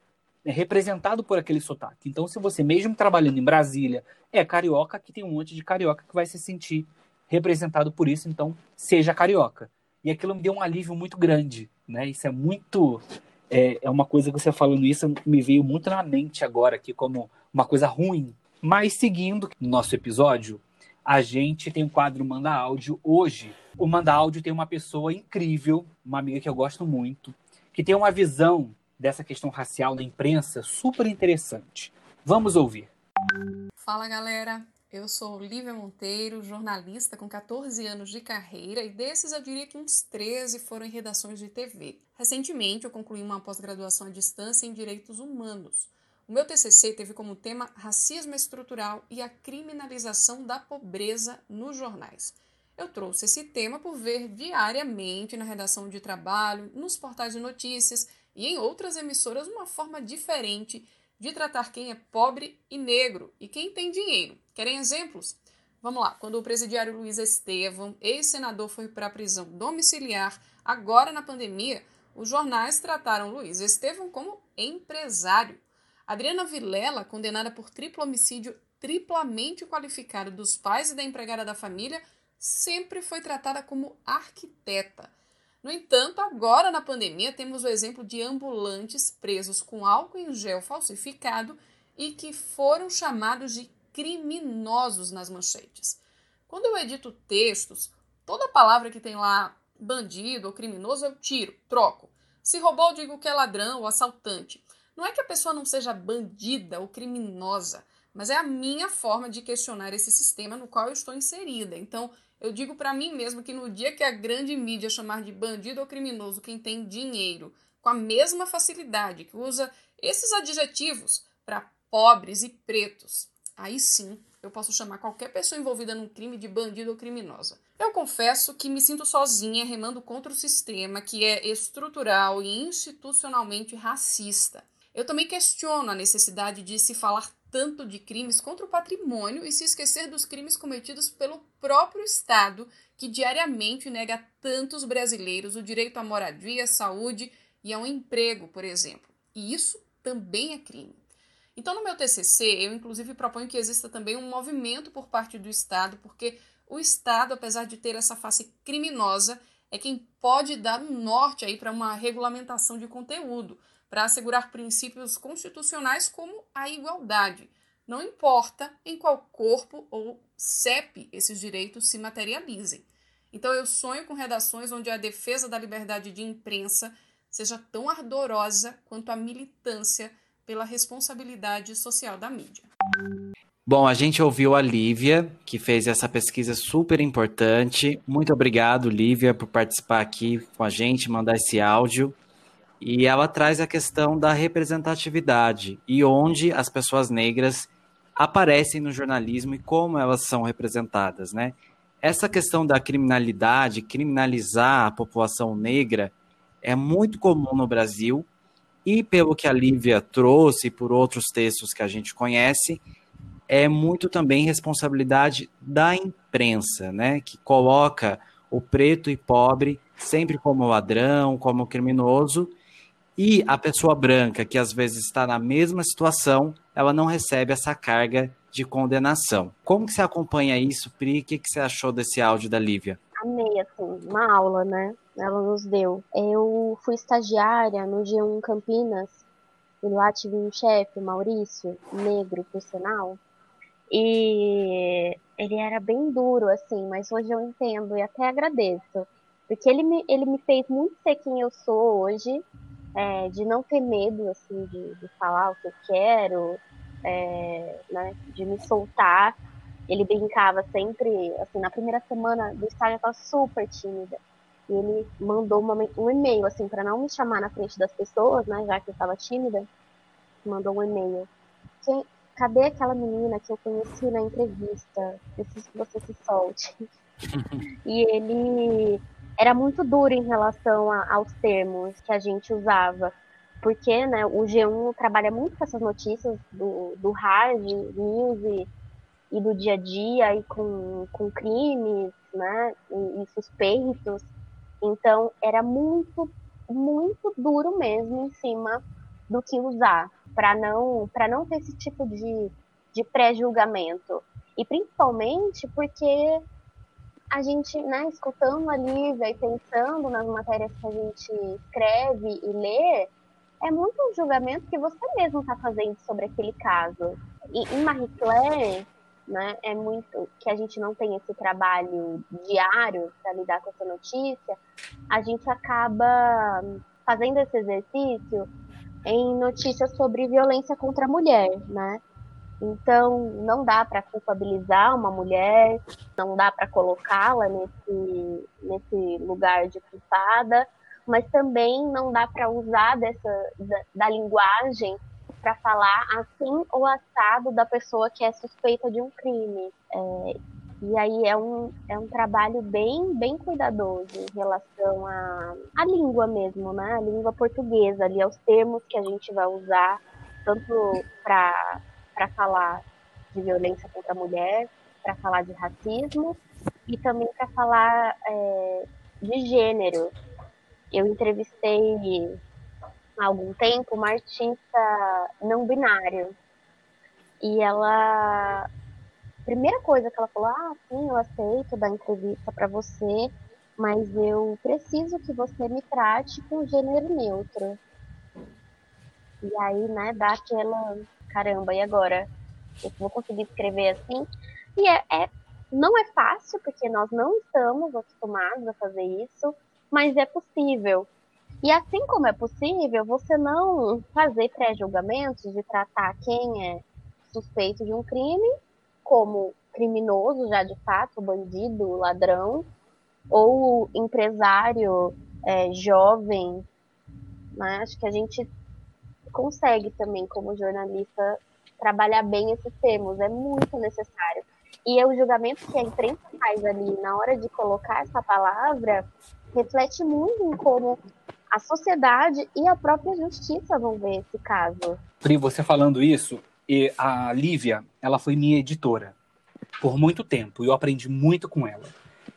representado por aquele sotaque. Então, se você mesmo trabalhando em Brasília é carioca, aqui tem um monte de carioca que vai se sentir representado por isso, então seja carioca. E aquilo me deu um alívio muito grande, né? Isso é muito é, é uma coisa que você falando isso me veio muito na mente agora aqui como uma coisa ruim. Mas seguindo no nosso episódio, a gente tem um quadro Manda Áudio hoje. O Manda Áudio tem uma pessoa incrível, uma amiga que eu gosto muito, que tem uma visão dessa questão racial na imprensa super interessante. Vamos ouvir. Fala galera, eu sou Lívia Monteiro, jornalista com 14 anos de carreira e desses eu diria que uns 13 foram em redações de TV. Recentemente eu concluí uma pós-graduação à distância em Direitos Humanos. O meu TCC teve como tema racismo estrutural e a criminalização da pobreza nos jornais. Eu trouxe esse tema por ver diariamente na redação de trabalho, nos portais de notícias e em outras emissoras uma forma diferente de tratar quem é pobre e negro e quem tem dinheiro. Querem exemplos? Vamos lá. Quando o presidiário Luiz Estevam, ex-senador, foi para a prisão domiciliar, agora na pandemia, os jornais trataram Luiz Estevam como empresário. Adriana Vilela, condenada por triplo homicídio triplamente qualificado dos pais e da empregada da família, sempre foi tratada como arquiteta. No entanto, agora na pandemia, temos o exemplo de ambulantes presos com álcool em gel falsificado e que foram chamados de criminosos nas manchetes. Quando eu edito textos, toda palavra que tem lá bandido ou criminoso eu tiro, troco. Se roubou, eu digo que é ladrão ou assaltante. Não é que a pessoa não seja bandida ou criminosa, mas é a minha forma de questionar esse sistema no qual eu estou inserida. Então, eu digo para mim mesmo que no dia que a grande mídia chamar de bandido ou criminoso quem tem dinheiro, com a mesma facilidade que usa esses adjetivos para pobres e pretos, aí sim eu posso chamar qualquer pessoa envolvida num crime de bandido ou criminosa. Eu confesso que me sinto sozinha remando contra o sistema que é estrutural e institucionalmente racista. Eu também questiono a necessidade de se falar tanto de crimes contra o patrimônio e se esquecer dos crimes cometidos pelo próprio Estado, que diariamente nega a tantos brasileiros o direito à moradia, à saúde e a um emprego, por exemplo. E isso também é crime. Então, no meu TCC, eu inclusive proponho que exista também um movimento por parte do Estado, porque o Estado, apesar de ter essa face criminosa, é quem pode dar um norte aí para uma regulamentação de conteúdo para assegurar princípios constitucionais como a igualdade. Não importa em qual corpo ou CEP esses direitos se materializem. Então eu sonho com redações onde a defesa da liberdade de imprensa seja tão ardorosa quanto a militância pela responsabilidade social da mídia. Bom, a gente ouviu a Lívia, que fez essa pesquisa super importante. Muito obrigado, Lívia, por participar aqui com a gente, mandar esse áudio. E ela traz a questão da representatividade e onde as pessoas negras aparecem no jornalismo e como elas são representadas, né? Essa questão da criminalidade, criminalizar a população negra, é muito comum no Brasil e pelo que a Lívia trouxe por outros textos que a gente conhece, é muito também responsabilidade da imprensa, né? Que coloca o preto e pobre sempre como ladrão, como criminoso, e a pessoa branca, que às vezes está na mesma situação, ela não recebe essa carga de condenação. Como que você acompanha isso, Pri? O que, que você achou desse áudio da Lívia? amei, assim, uma aula, né? Ela nos deu. Eu fui estagiária no G1 Campinas, e lá tive um chefe, Maurício, negro, por sinal, e ele era bem duro, assim, mas hoje eu entendo e até agradeço. Porque ele me, ele me fez muito ser quem eu sou hoje, é, de não ter medo, assim, de, de falar o que eu quero, é, né, de me soltar. Ele brincava sempre, assim, na primeira semana do estágio eu estava super tímida. E ele mandou uma, um e-mail, assim, para não me chamar na frente das pessoas, né, já que eu estava tímida. Mandou um e-mail. Quem, cadê aquela menina que eu conheci na entrevista? Preciso que você se solte. e ele era muito duro em relação a, aos termos que a gente usava porque né, o G1 trabalha muito com essas notícias do, do hard news e, e do dia a dia e com, com crimes né, e, e suspeitos. Então era muito, muito duro mesmo em cima do que usar, para não, não ter esse tipo de, de pré-julgamento. E principalmente porque a gente, né, escutando a Lívia e pensando nas matérias que a gente escreve e lê, é muito um julgamento que você mesmo está fazendo sobre aquele caso. E em Marie Claire, né, é muito que a gente não tem esse trabalho diário para lidar com essa notícia, a gente acaba fazendo esse exercício em notícias sobre violência contra a mulher, né? Então, não dá para culpabilizar uma mulher, não dá para colocá-la nesse, nesse lugar de culpada, mas também não dá para usar dessa da, da linguagem para falar assim ou assado da pessoa que é suspeita de um crime. É, e aí é um, é um trabalho bem, bem cuidadoso em relação à a, a língua mesmo, né? A língua portuguesa, ali, aos termos que a gente vai usar, tanto para falar de violência contra a mulher, para falar de racismo, e também para falar é, de gênero, eu entrevistei há algum tempo uma artista não binária. E ela. Primeira coisa que ela falou: ah, sim, eu aceito dar entrevista para você, mas eu preciso que você me trate com gênero neutro. E aí, né, dá aquela. Caramba, e agora? Eu vou conseguir escrever assim? E é, é não é fácil, porque nós não estamos acostumados a fazer isso mas é possível. E assim como é possível, você não fazer pré-julgamentos de tratar quem é suspeito de um crime como criminoso já de fato, bandido, ladrão, ou empresário é, jovem. Né? Acho que a gente consegue também, como jornalista, trabalhar bem esses termos, é muito necessário. E o julgamento que a imprensa faz ali na hora de colocar essa palavra reflete muito em como a sociedade e a própria justiça vão ver esse caso. Pri, você falando isso, e a Lívia, ela foi minha editora por muito tempo e eu aprendi muito com ela.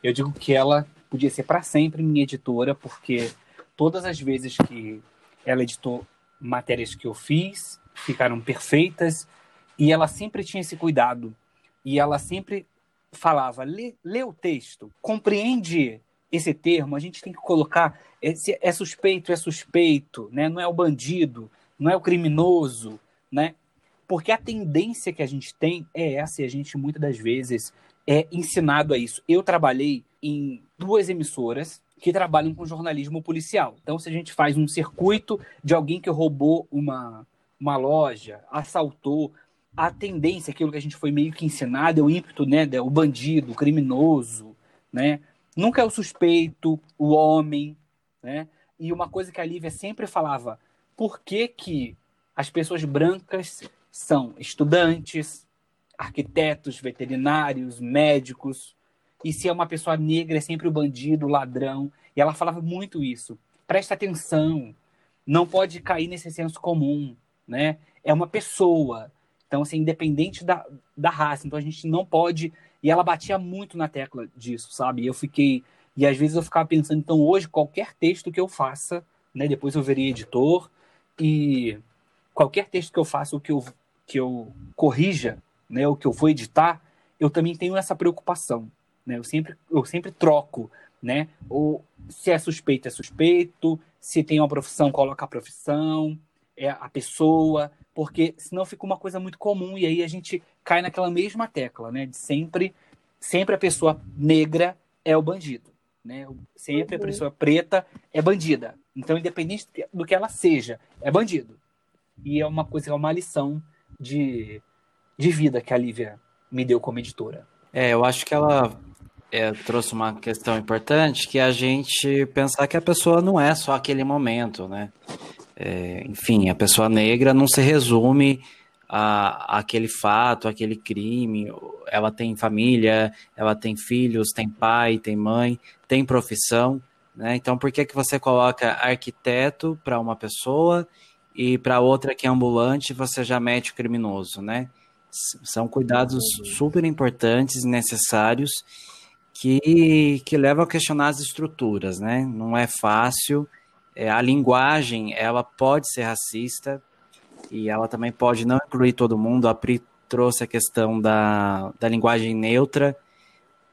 Eu digo que ela podia ser para sempre minha editora, porque todas as vezes que ela editou matérias que eu fiz, ficaram perfeitas e ela sempre tinha esse cuidado. E ela sempre falava: lê, lê o texto, compreende esse termo, a gente tem que colocar esse, é suspeito, é suspeito, né? não é o bandido, não é o criminoso, né? Porque a tendência que a gente tem é essa, e a gente muitas das vezes é ensinado a isso. Eu trabalhei em duas emissoras que trabalham com jornalismo policial. Então, se a gente faz um circuito de alguém que roubou uma, uma loja, assaltou, a tendência, aquilo que a gente foi meio que ensinado, é o ímpeto, né? O bandido, o criminoso, né? Nunca é o suspeito, o homem, né? E uma coisa que a Lívia sempre falava, por que que as pessoas brancas são estudantes, arquitetos, veterinários, médicos, e se é uma pessoa negra é sempre o bandido, o ladrão. E ela falava muito isso. Presta atenção, não pode cair nesse senso comum, né? É uma pessoa. Então, assim, independente da, da raça. Então, a gente não pode e ela batia muito na tecla disso, sabe? Eu fiquei. E às vezes eu ficava pensando, então hoje, qualquer texto que eu faça, né? Depois eu veria editor, e qualquer texto que eu faça, o que eu, que eu corrija, né? O que eu vou editar, eu também tenho essa preocupação, né? Eu sempre, eu sempre troco, né? Ou se é suspeito, é suspeito. Se tem uma profissão, coloca a profissão, é a pessoa, porque senão fica uma coisa muito comum e aí a gente cai naquela mesma tecla, né? De sempre, sempre a pessoa negra é o bandido, né? Sempre a uhum. pessoa preta é bandida. Então, independente do que ela seja, é bandido. E é uma coisa, é uma lição de, de vida que a Lívia me deu como editora. É, eu acho que ela é, trouxe uma questão importante que é a gente pensar que a pessoa não é só aquele momento, né? É, enfim, a pessoa negra não se resume a, a, aquele fato, aquele crime. Ela tem família, ela tem filhos, tem pai, tem mãe, tem profissão. Né? Então, por que, que você coloca arquiteto para uma pessoa e para outra que é ambulante você já mete o criminoso, né? São cuidados super importantes e necessários que, que levam a questionar as estruturas, né? Não é fácil. É, a linguagem, ela pode ser racista e ela também pode não incluir todo mundo. A Pri trouxe a questão da, da linguagem neutra,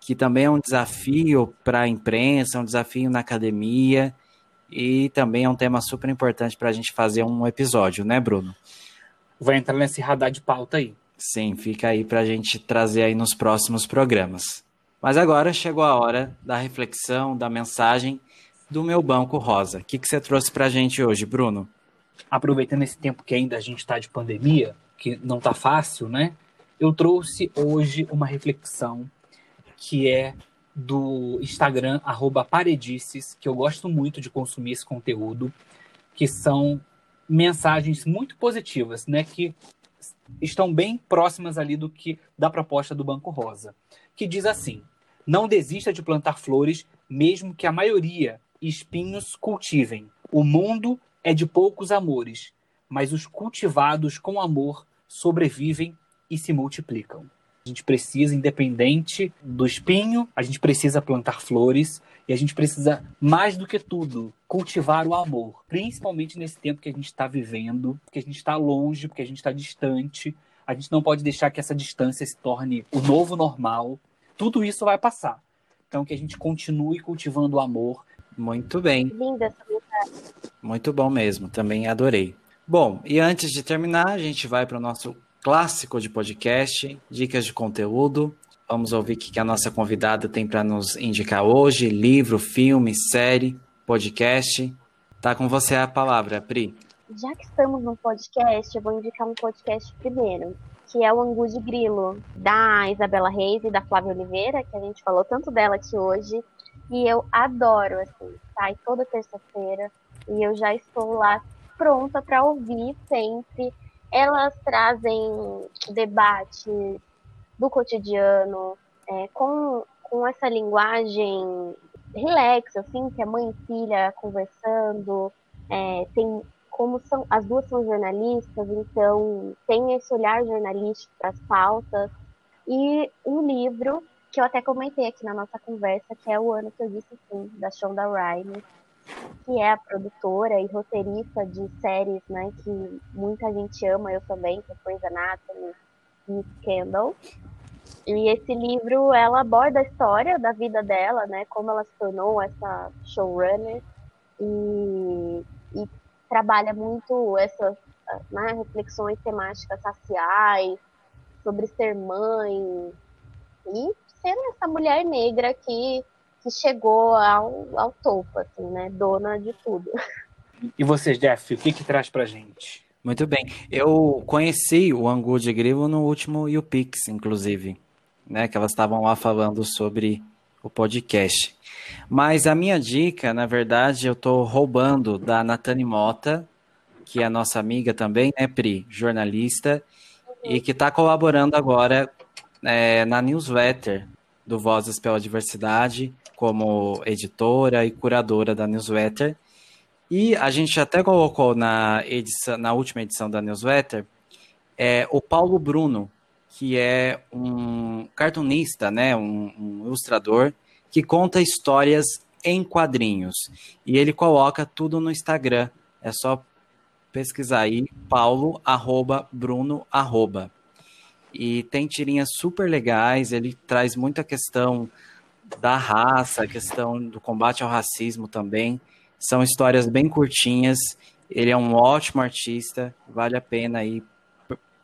que também é um desafio para a imprensa, é um desafio na academia e também é um tema super importante para a gente fazer um episódio, né, Bruno? Vai entrar nesse radar de pauta aí. Sim, fica aí para a gente trazer aí nos próximos programas. Mas agora chegou a hora da reflexão, da mensagem do meu banco rosa. O que, que você trouxe para a gente hoje, Bruno? Aproveitando esse tempo que ainda a gente está de pandemia, que não está fácil, né? Eu trouxe hoje uma reflexão que é do Instagram, Paredices, que eu gosto muito de consumir esse conteúdo, que são mensagens muito positivas, né? Que estão bem próximas ali do que da proposta do Banco Rosa, que diz assim: não desista de plantar flores, mesmo que a maioria espinhos cultivem. O mundo é de poucos amores, mas os cultivados com amor sobrevivem e se multiplicam. A gente precisa, independente do espinho, a gente precisa plantar flores e a gente precisa, mais do que tudo, cultivar o amor. Principalmente nesse tempo que a gente está vivendo, que a gente está longe, porque a gente está distante. A gente não pode deixar que essa distância se torne o novo normal tudo isso vai passar. Então, que a gente continue cultivando o amor. Muito bem. Linda essa mensagem. Muito bom mesmo, também adorei. Bom, e antes de terminar, a gente vai para o nosso clássico de podcast, dicas de conteúdo. Vamos ouvir o que a nossa convidada tem para nos indicar hoje: livro, filme, série, podcast. Tá com você a palavra, Pri. Já que estamos no podcast, eu vou indicar um podcast primeiro que é o Angu de Grilo, da Isabela Reis e da Flávia Oliveira, que a gente falou tanto dela aqui hoje. E eu adoro, assim, sai toda terça-feira e eu já estou lá pronta para ouvir sempre. Elas trazem debates do cotidiano, é, com, com essa linguagem relax, assim, que é mãe e filha conversando, é, tem como são as duas são jornalistas, então tem esse olhar jornalístico para as pautas e um livro que eu até comentei aqui na nossa conversa, que é o ano que eu disse sim, da Shonda Rhimes, que é a produtora e roteirista de séries, né, que muita gente ama, eu também, que é Grey's Anatomy e Scandal. E esse livro, ela aborda a história da vida dela, né, como ela se tornou essa showrunner e, e trabalha muito essas né, reflexões temáticas raciais, sobre ser mãe e ser essa mulher negra que, que chegou ao, ao topo, assim, né, dona de tudo. E você, Jeff, o que que traz pra gente? Muito bem. Eu conheci o Angu de Grilo no último YouPix, inclusive, né, que elas estavam lá falando sobre o podcast. Mas a minha dica, na verdade, eu estou roubando da Natane Mota, que é nossa amiga também, né, Pri, jornalista, e que está colaborando agora é, na newsletter do Vozes pela Diversidade, como editora e curadora da newsletter. E a gente até colocou na, edição, na última edição da newsletter é, o Paulo Bruno, que é um cartunista, né, um, um ilustrador, que conta histórias em quadrinhos. E ele coloca tudo no Instagram. É só pesquisar aí, paulo, arroba, bruno, arroba. E tem tirinhas super legais, ele traz muita questão da raça, questão do combate ao racismo também. São histórias bem curtinhas. Ele é um ótimo artista, vale a pena aí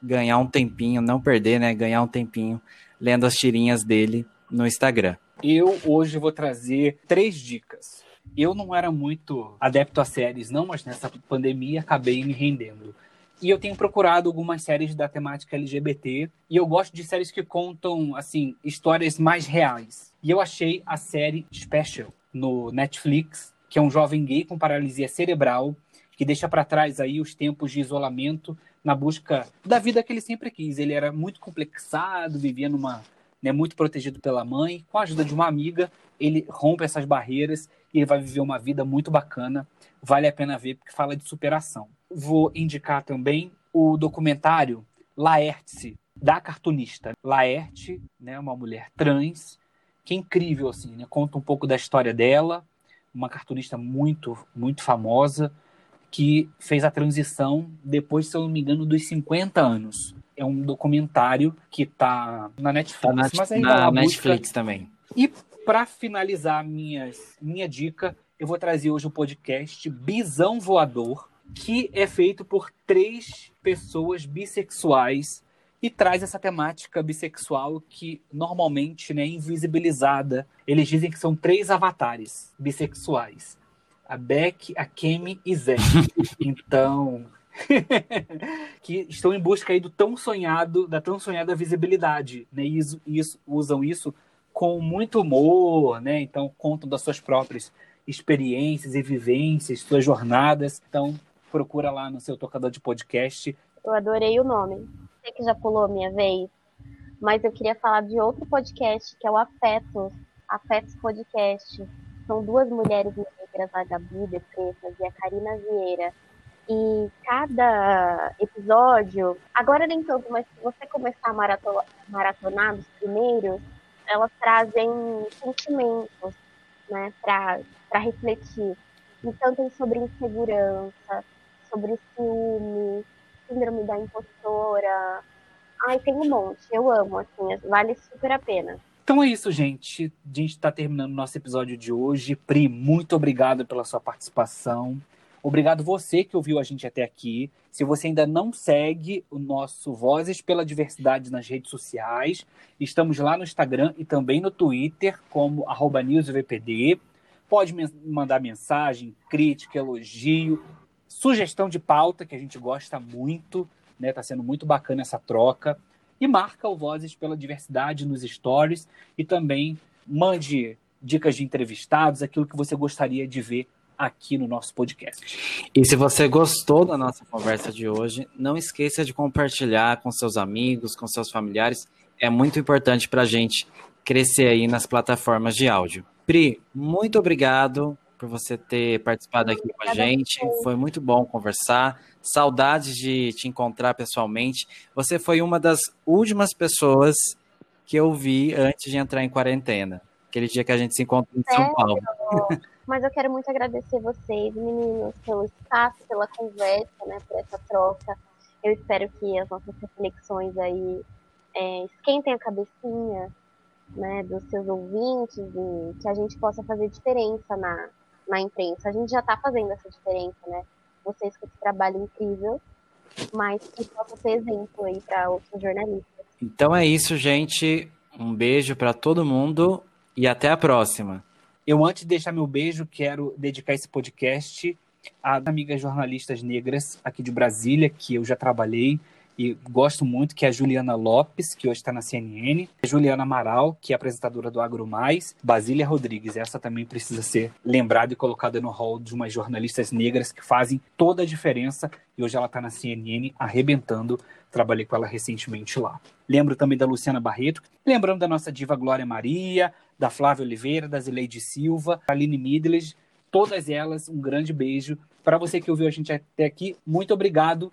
ganhar um tempinho, não perder, né? Ganhar um tempinho lendo as tirinhas dele no Instagram. Eu hoje vou trazer três dicas. Eu não era muito adepto a séries, não, mas nessa pandemia acabei me rendendo. E eu tenho procurado algumas séries da temática LGBT e eu gosto de séries que contam assim histórias mais reais. E eu achei a série Special no Netflix, que é um jovem gay com paralisia cerebral que deixa para trás aí os tempos de isolamento na busca da vida que ele sempre quis. Ele era muito complexado, vivia numa né, muito protegido pela mãe. Com a ajuda de uma amiga, ele rompe essas barreiras e ele vai viver uma vida muito bacana. Vale a pena ver porque fala de superação. Vou indicar também o documentário Laerte, da cartunista Laerte, né, uma mulher trans, que é incrível assim, né? Conta um pouco da história dela, uma cartunista muito muito famosa que fez a transição depois, se eu não me engano, dos 50 anos. É um documentário que está na Netflix, tá na, mas ainda na Netflix busca... também. E para finalizar minhas, minha dica, eu vou trazer hoje o podcast Bisão Voador, que é feito por três pessoas bissexuais e traz essa temática bissexual que normalmente né, é invisibilizada. Eles dizem que são três avatares bissexuais a Beck, a Kemi e Zé. Então, que estão em busca aí do tão sonhado, da tão sonhada visibilidade, né? E isso, isso, usam isso com muito humor, né? Então contam das suas próprias experiências e vivências, suas jornadas. Então procura lá no seu tocador de podcast. Eu adorei o nome. Sei que já pulou a minha vez, mas eu queria falar de outro podcast que é o Afetos, Afetos Podcast. São duas mulheres negras, a Gabi de e a Karina Vieira. E cada episódio, agora nem tanto, mas se você começar a maratonar dos primeiros, elas trazem sentimentos, né, para refletir. Então tem sobre insegurança, sobre ciúme, síndrome da impostora. Ai, tem um monte, eu amo, assim, vale super a pena. Então é isso, gente. A gente está terminando o nosso episódio de hoje. Pri, muito obrigado pela sua participação. Obrigado você que ouviu a gente até aqui. Se você ainda não segue o nosso Vozes pela Diversidade nas redes sociais, estamos lá no Instagram e também no Twitter como newsvpd. Pode me mandar mensagem, crítica, elogio, sugestão de pauta, que a gente gosta muito, né? Tá sendo muito bacana essa troca e marca o Vozes pela Diversidade nos stories e também mande dicas de entrevistados, aquilo que você gostaria de ver aqui no nosso podcast. E se você gostou da nossa conversa de hoje, não esqueça de compartilhar com seus amigos, com seus familiares. É muito importante para a gente crescer aí nas plataformas de áudio. Pri, muito obrigado por você ter participado aqui com a gente. Foi muito bom conversar. Saudades de te encontrar pessoalmente. Você foi uma das últimas pessoas que eu vi antes de entrar em quarentena. Aquele dia que a gente se encontrou em São Paulo. Mas eu quero muito agradecer vocês, meninos, pelo espaço, pela conversa, né, por essa troca. Eu espero que as nossas reflexões aí é, esquentem a cabecinha né, dos seus ouvintes e que a gente possa fazer diferença na, na imprensa. A gente já está fazendo essa diferença, né? Vocês com esse trabalho incrível, mas que possa ser exemplo aí para outros jornalistas. Então é isso, gente. Um beijo para todo mundo e até a próxima. Eu, antes de deixar meu beijo, quero dedicar esse podcast às amigas jornalistas negras aqui de Brasília, que eu já trabalhei e gosto muito, que é a Juliana Lopes, que hoje está na CNN, Juliana Amaral, que é apresentadora do Agro Mais, Basília Rodrigues, essa também precisa ser lembrada e colocada no hall de umas jornalistas negras que fazem toda a diferença e hoje ela está na CNN arrebentando. Trabalhei com ela recentemente lá. Lembro também da Luciana Barreto, lembrando da nossa diva Glória Maria, da Flávia Oliveira, da Zileide Silva, Aline Midles, todas elas, um grande beijo. Para você que ouviu a gente até aqui, muito obrigado